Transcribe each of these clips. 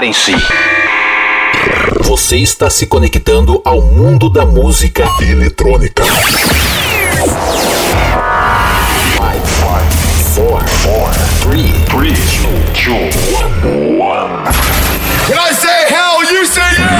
Preparem-se. Você está se conectando ao mundo da música eletrônica. Five, five, four, four, three, three, two, one, I say hell, you say yeah!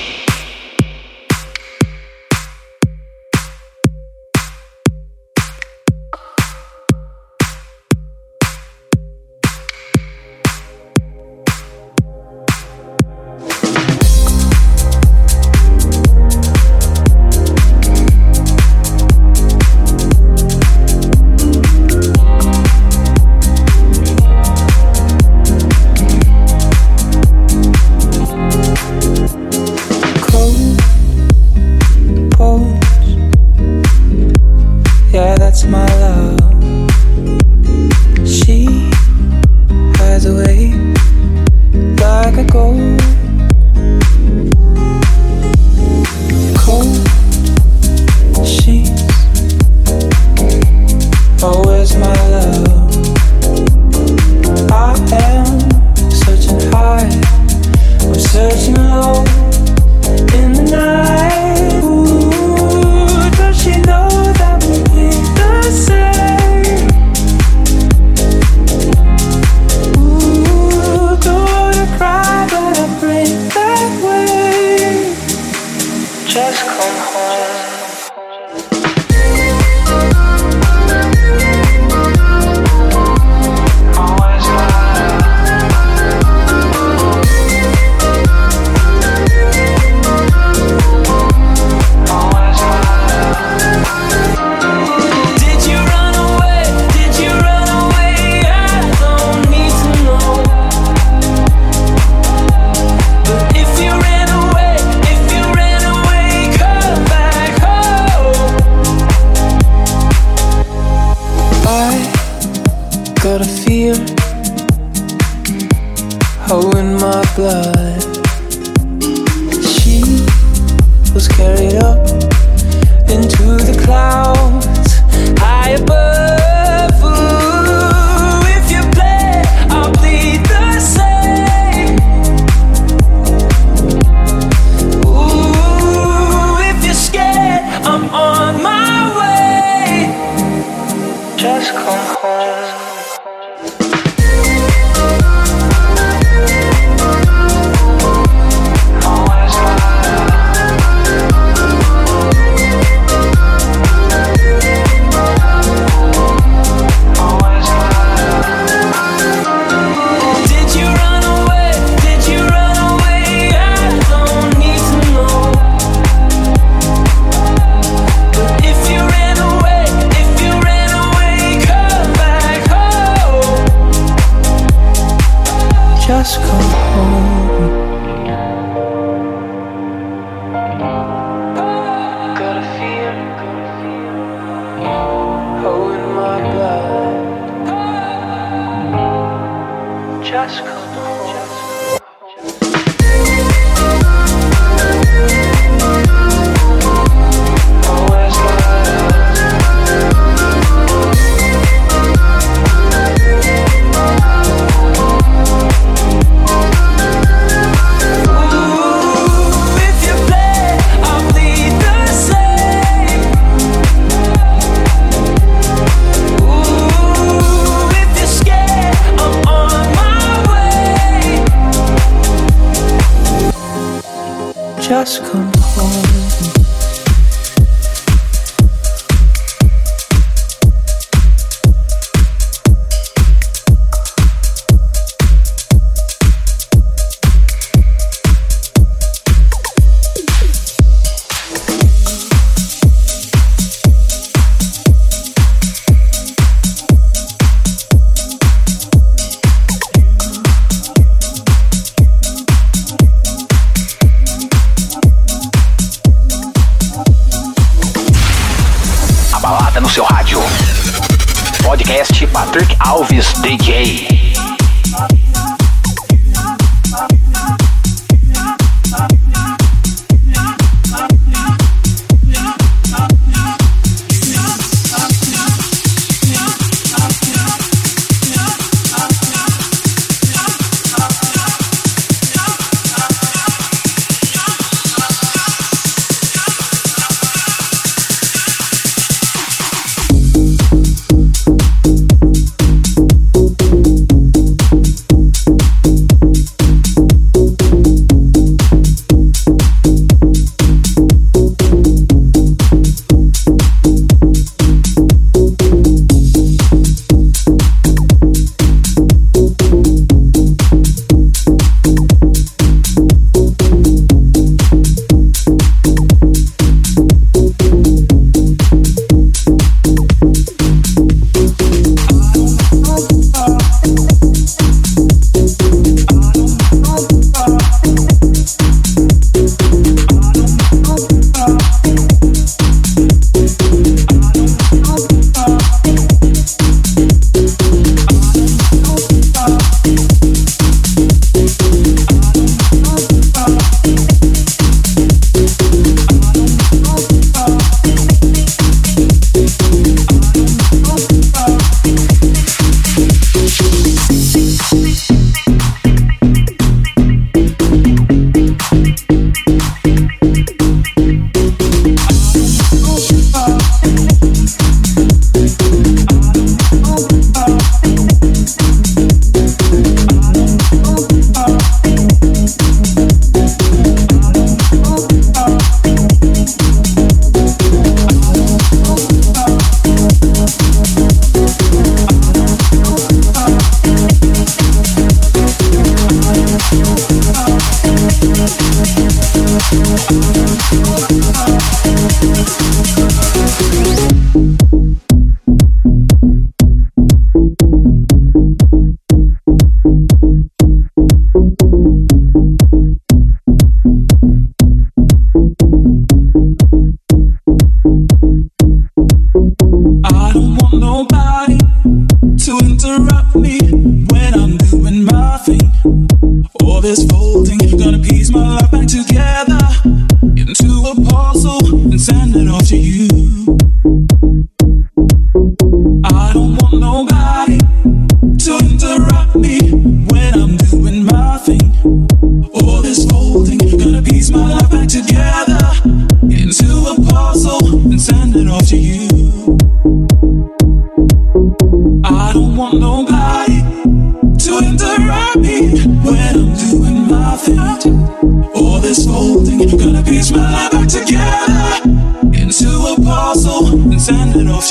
just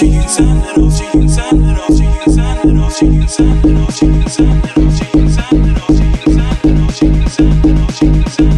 Thank you.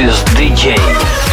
is DJ.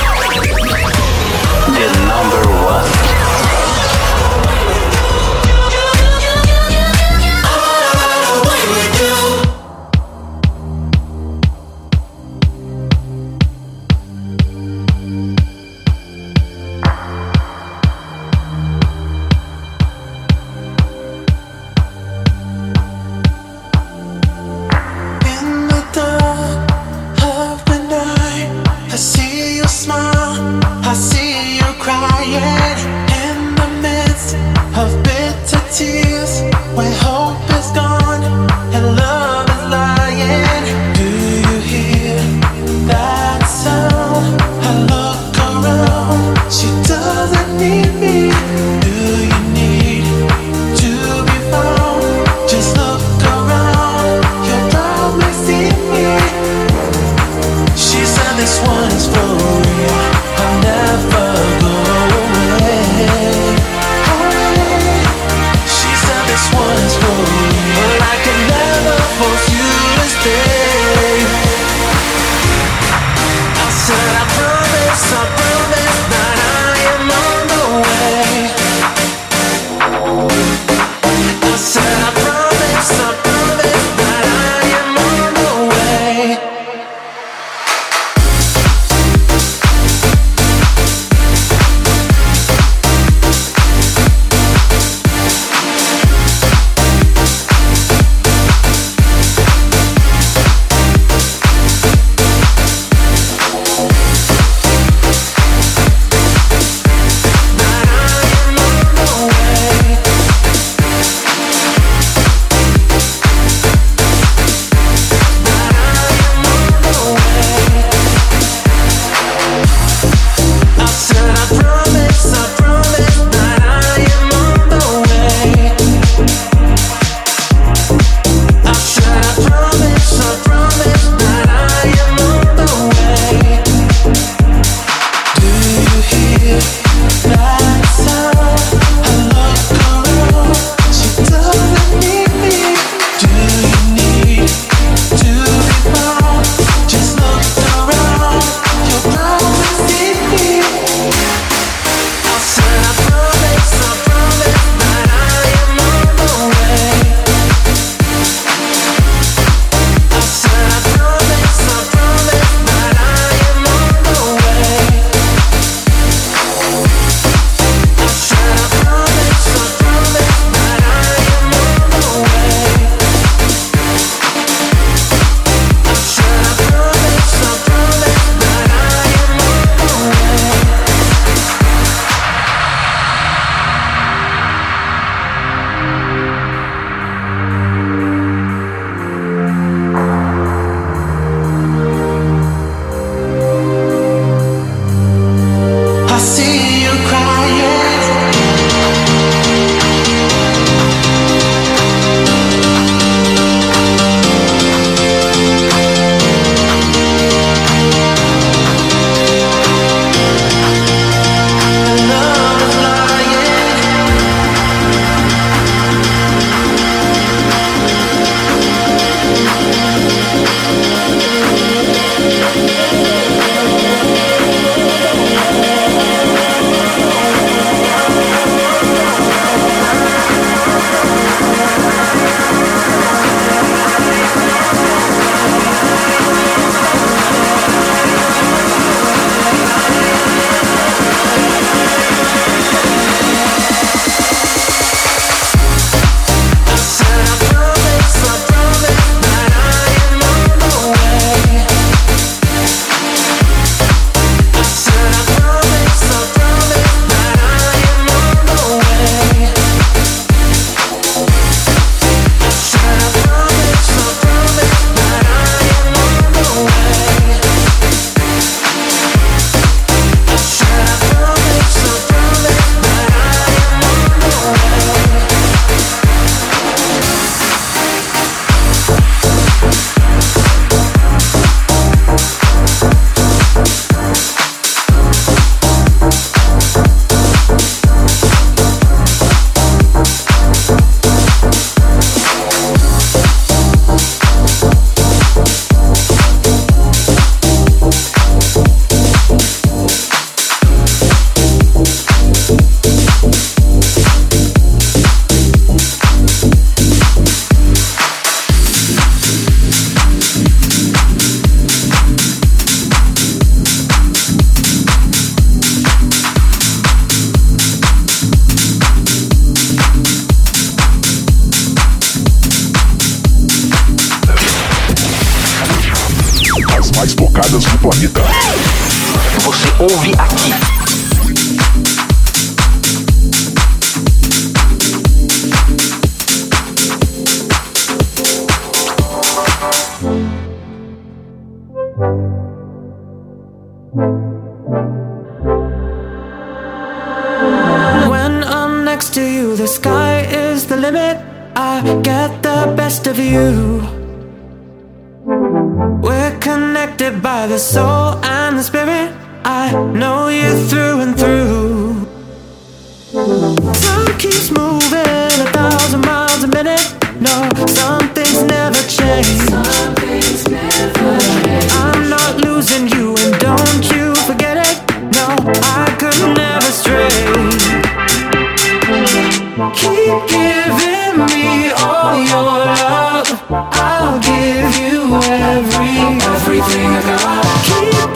the sky is the limit. I get the best of you. We're connected by the soul and the spirit. I know you through and through. keep giving me all your love. I'll give you every everything I got. Keep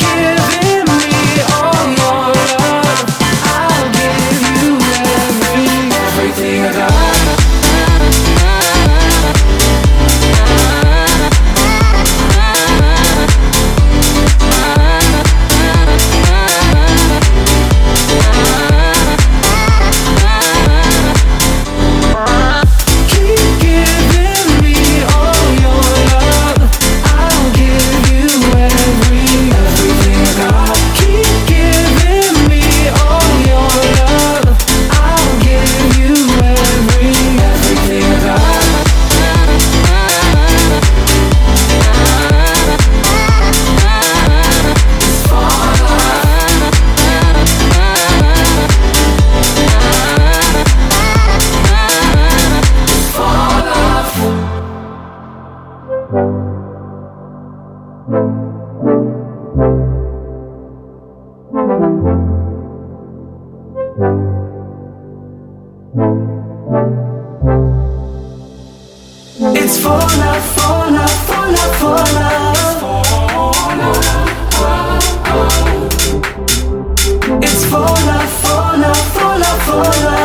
alright.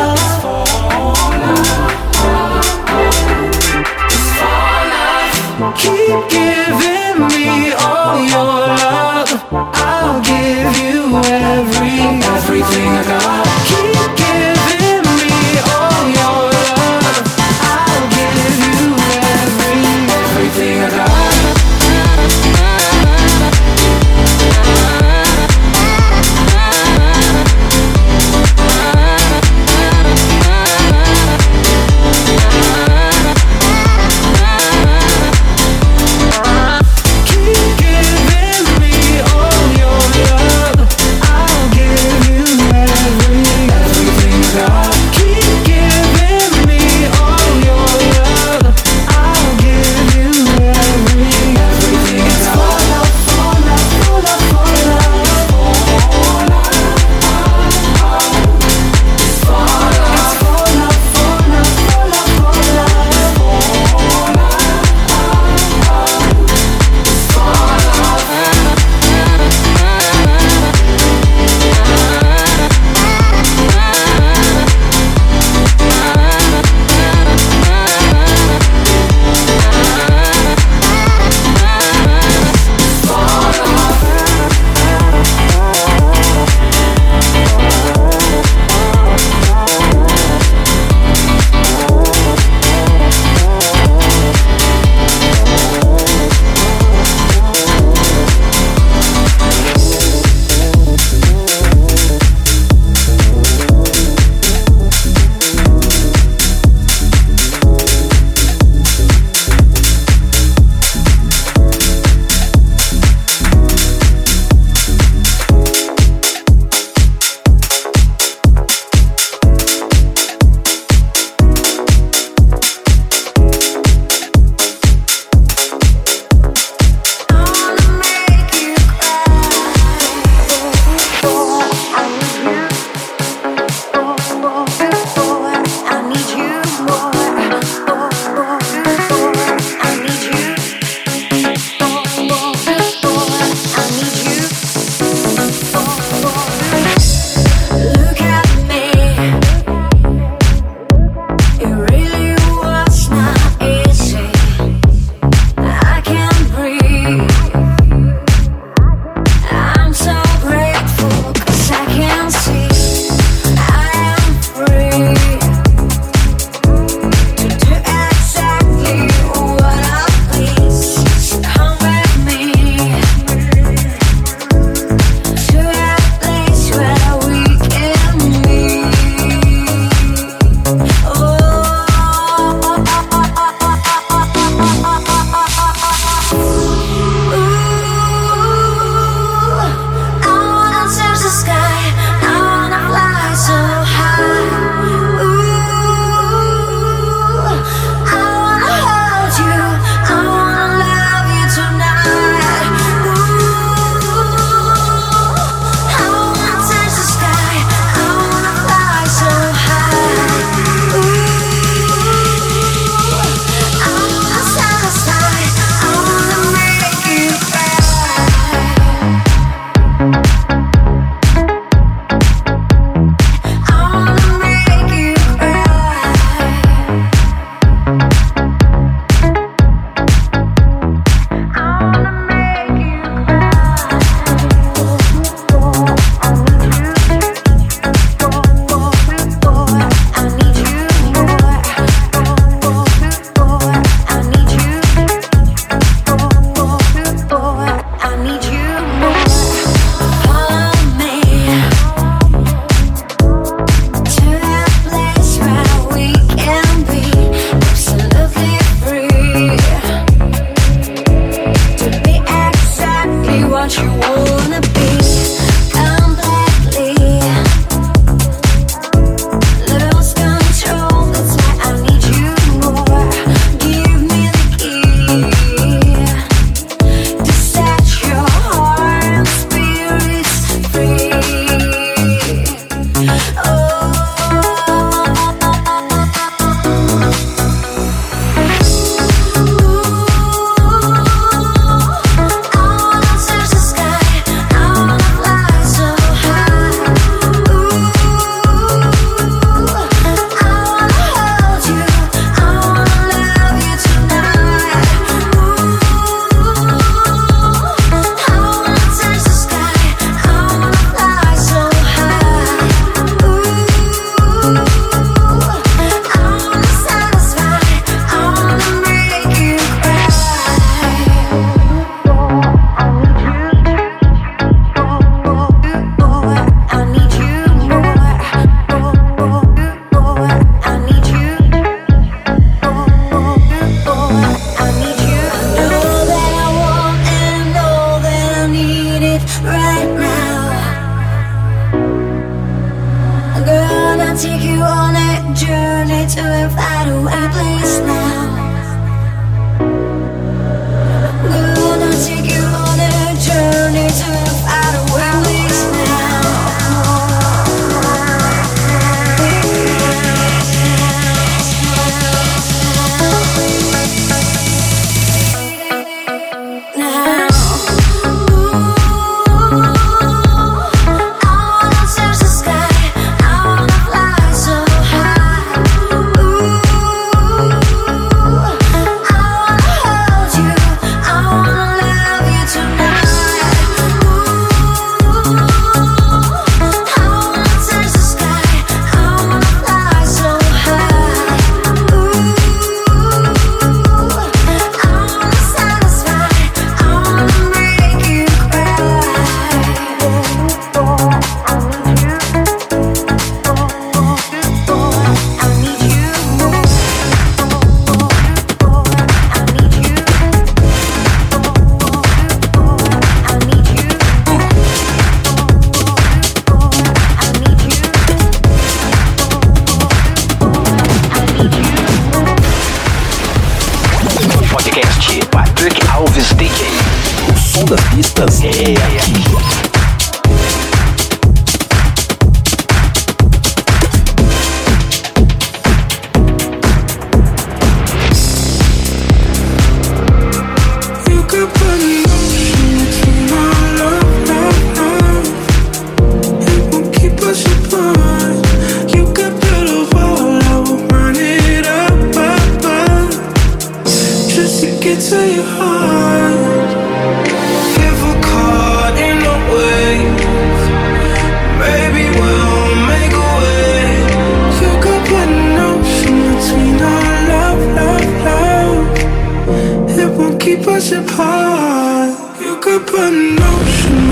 us apart. You could put an ocean.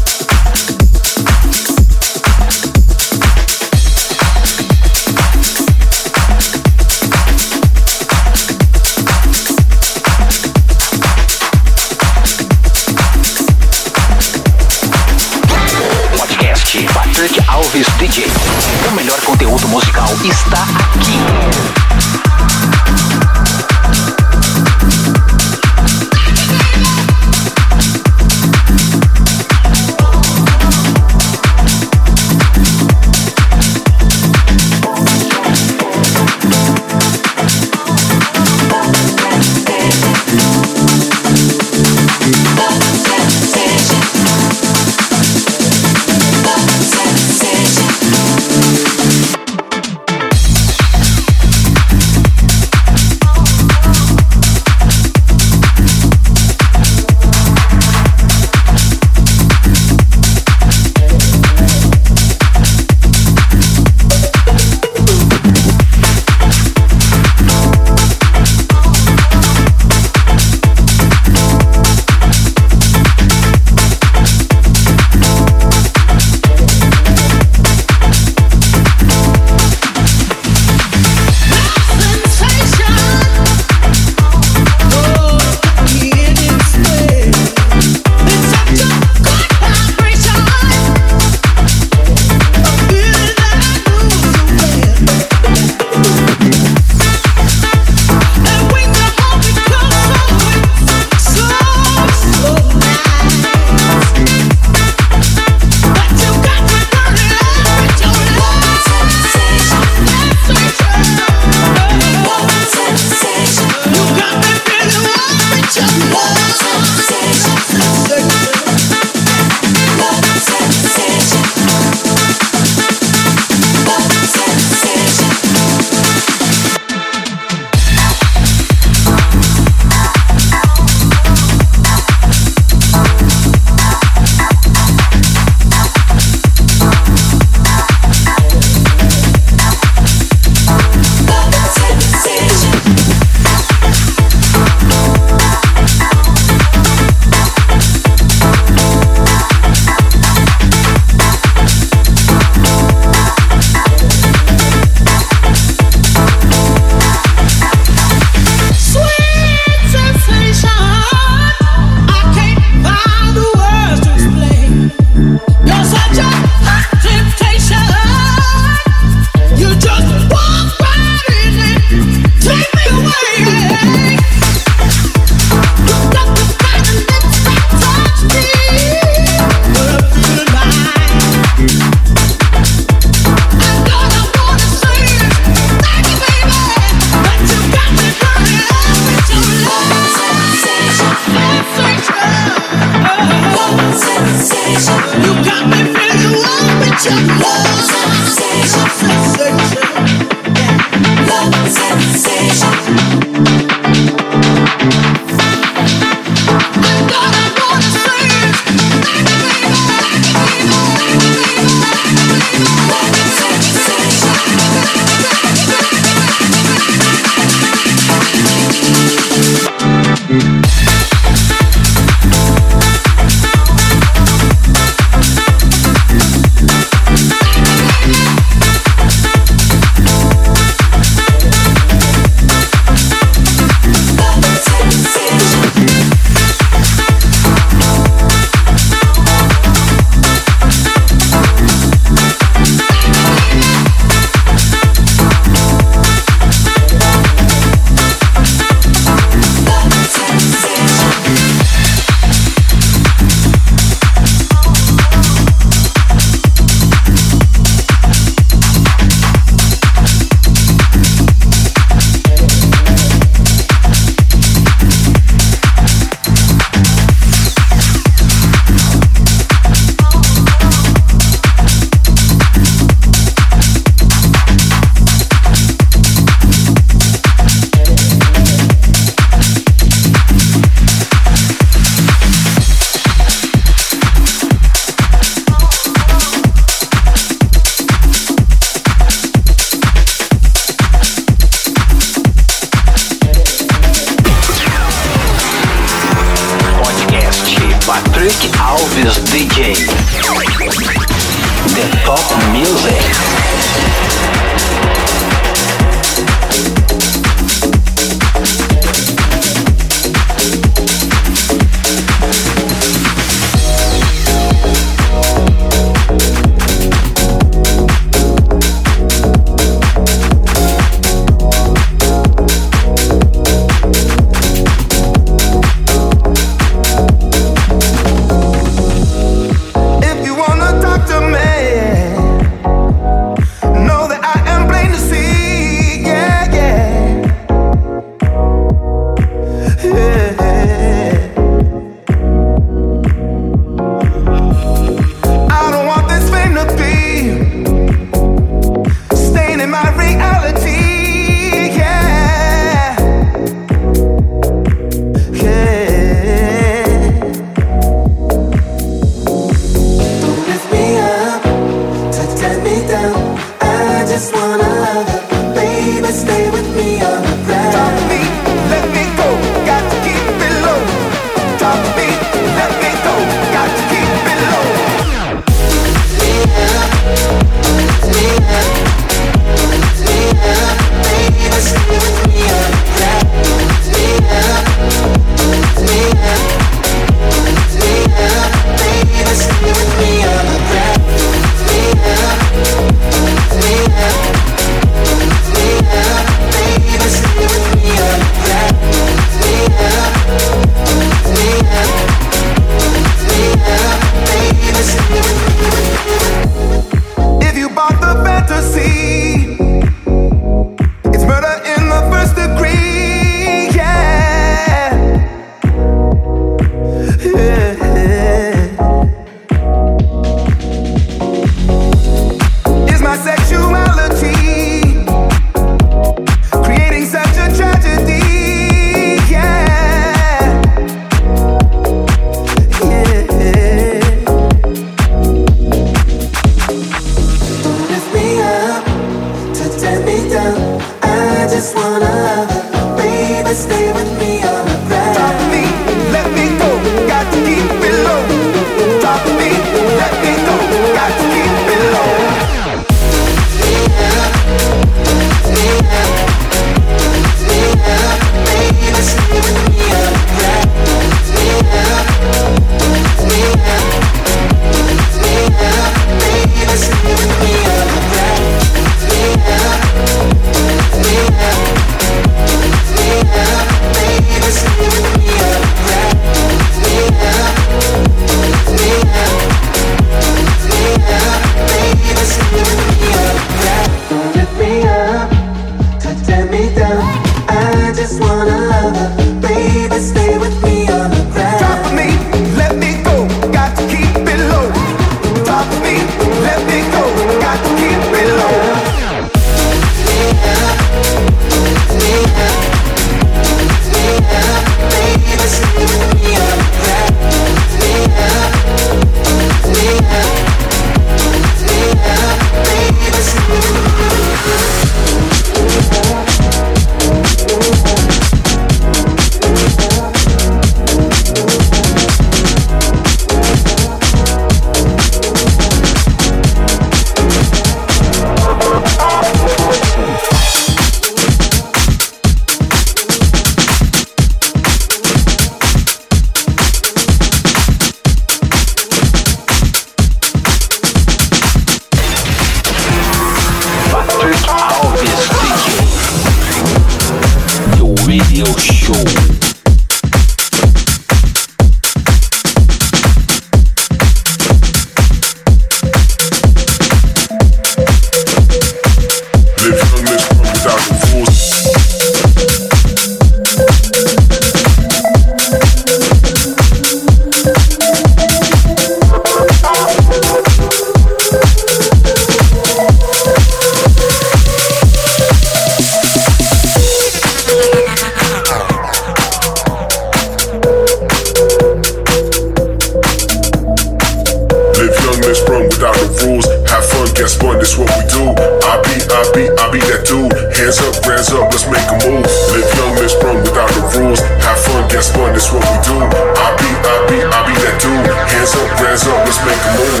Guess what, this what we do. I be, I be, I be that dude. Hands up, hands up, let's make a move. Live young, live sprung without the rules. Have fun, guess what, this what we do. I be, I be, I be that dude. Hands up, hands up, let's make a move.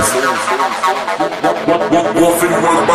Wolf in the world,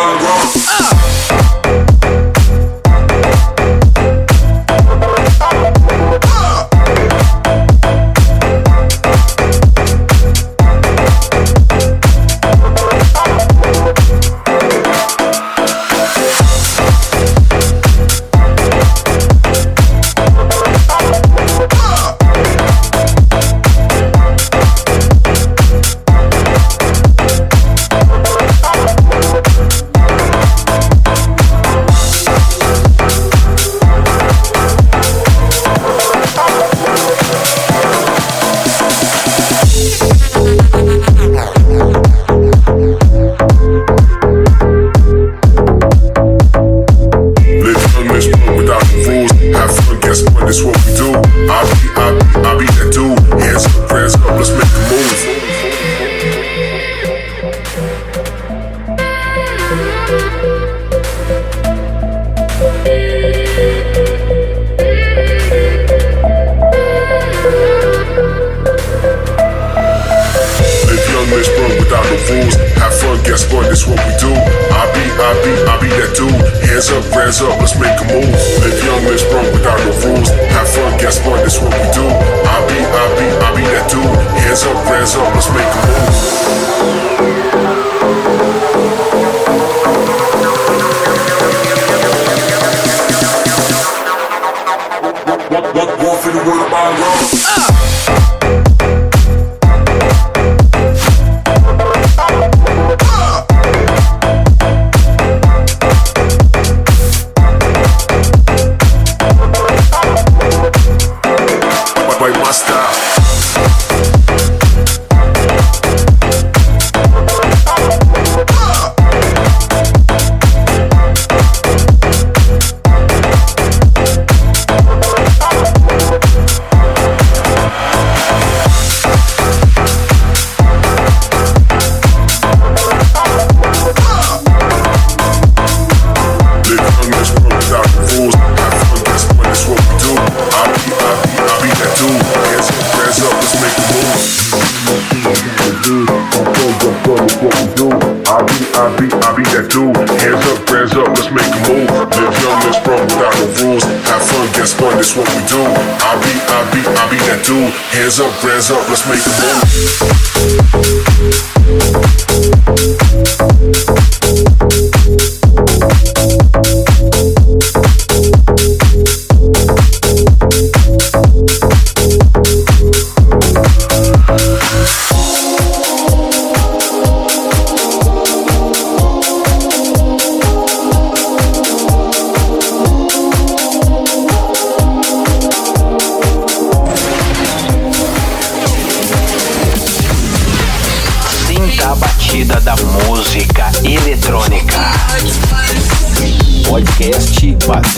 up, hands up, let's make a move.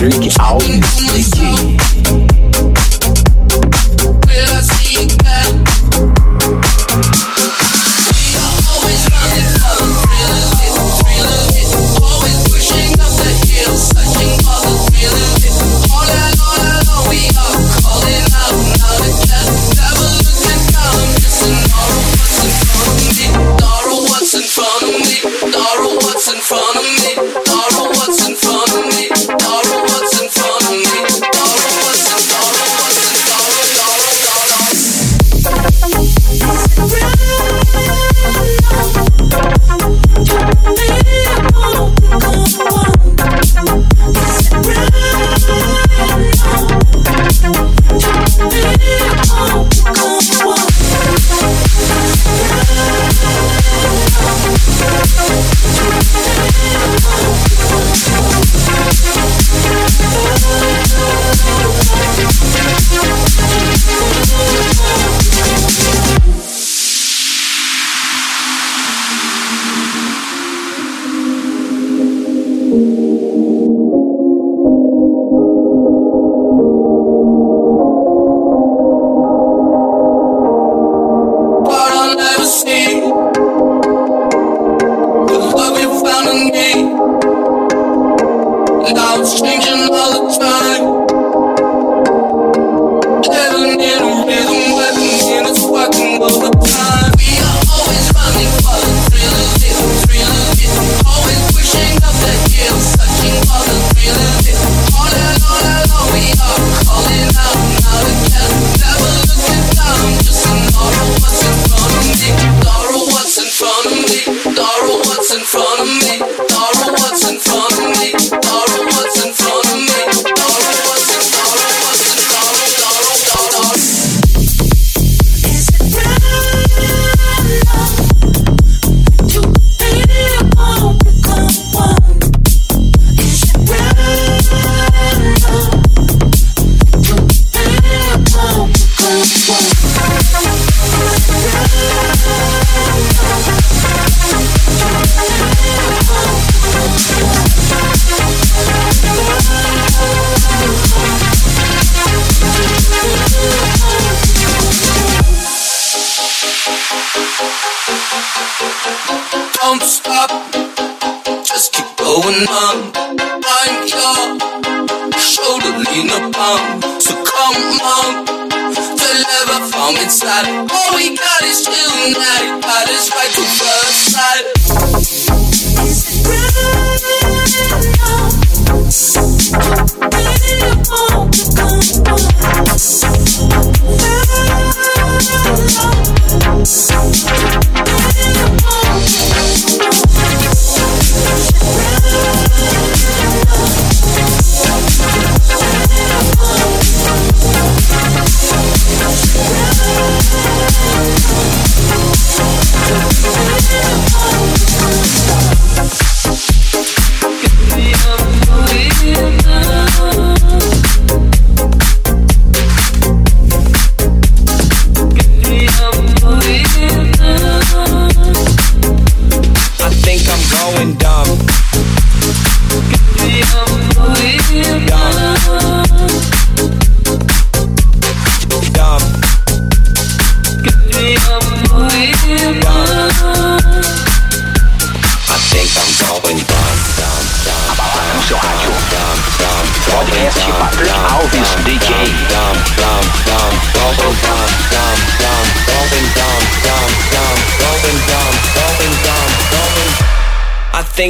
Ricky.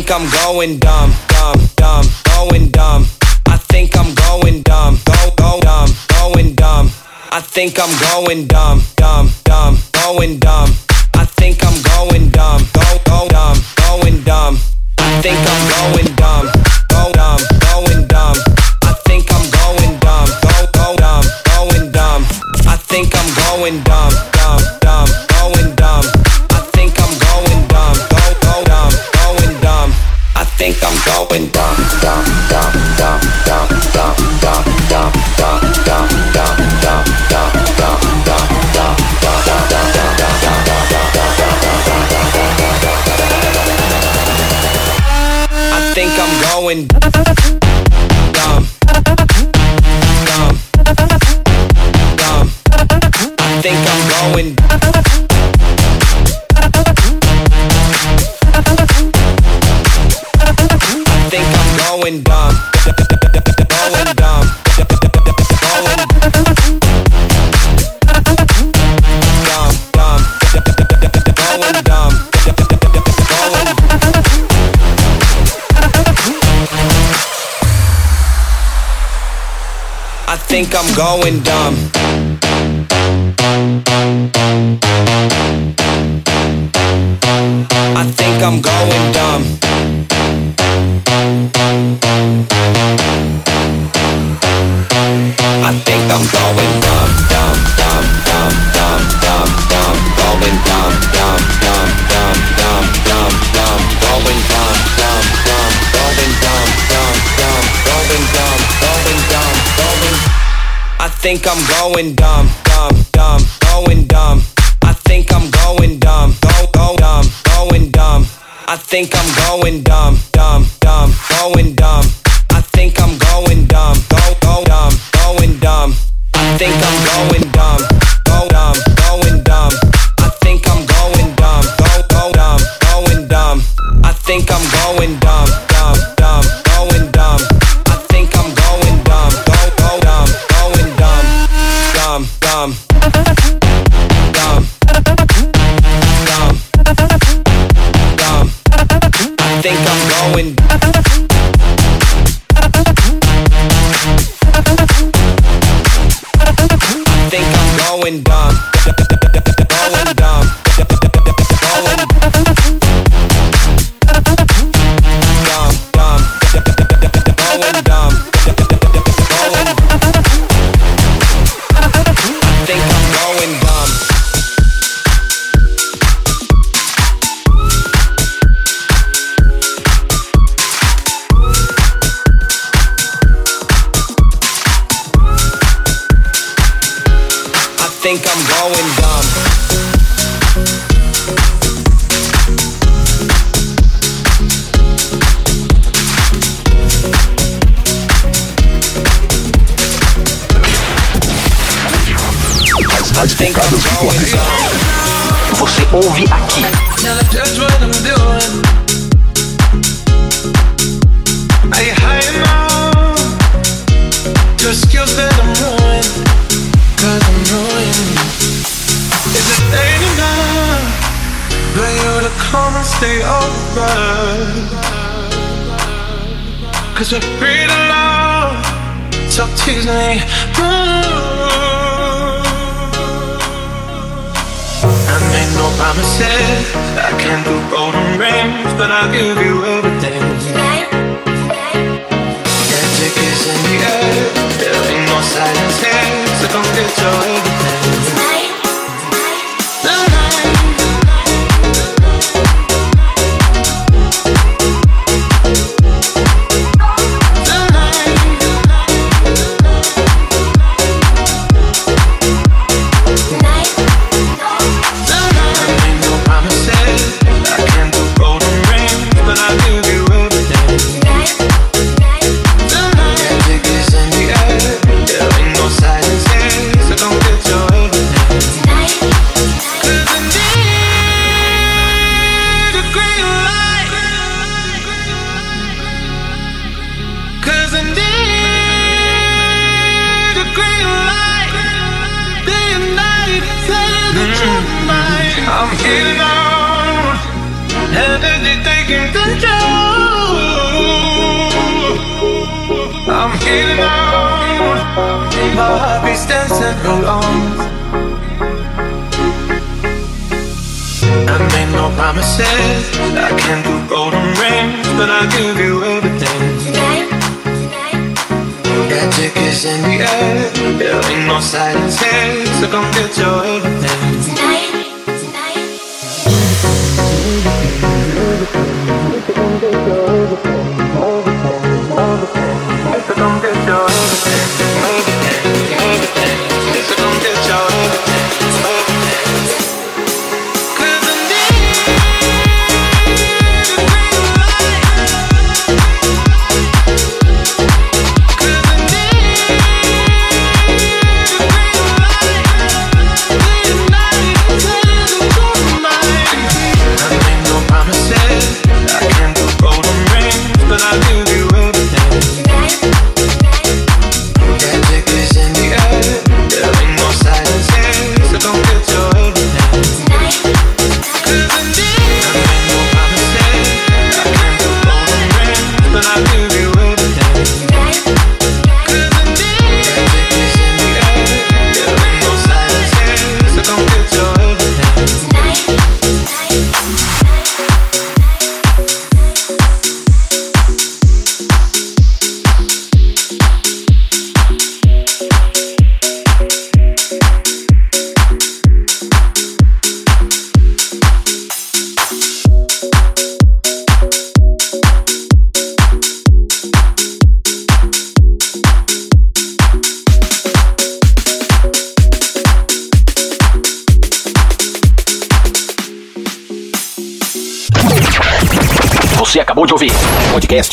think I'm going dumb, dumb, dumb, going dumb. I think I'm going dumb, go, go, dumb, going dumb. I think I'm going dumb, dumb, dumb, going dumb. I think I'm going dumb, go, go, dumb, going dumb. I think I'm going dumb, go, dumb, going dumb. I think I'm going dumb, go, go, dumb, going dumb. I think I'm going dumb. down, going down, down, down. think I'm going dumb. I think I'm going dumb. think I'm going dumb, dumb, dumb, going dumb. I think I'm going dumb, go, go dumb, going dumb. I think I'm going dumb, dumb, dumb, going dumb. I think I'm going dumb, go, go dumb, going dumb. I think I'm away.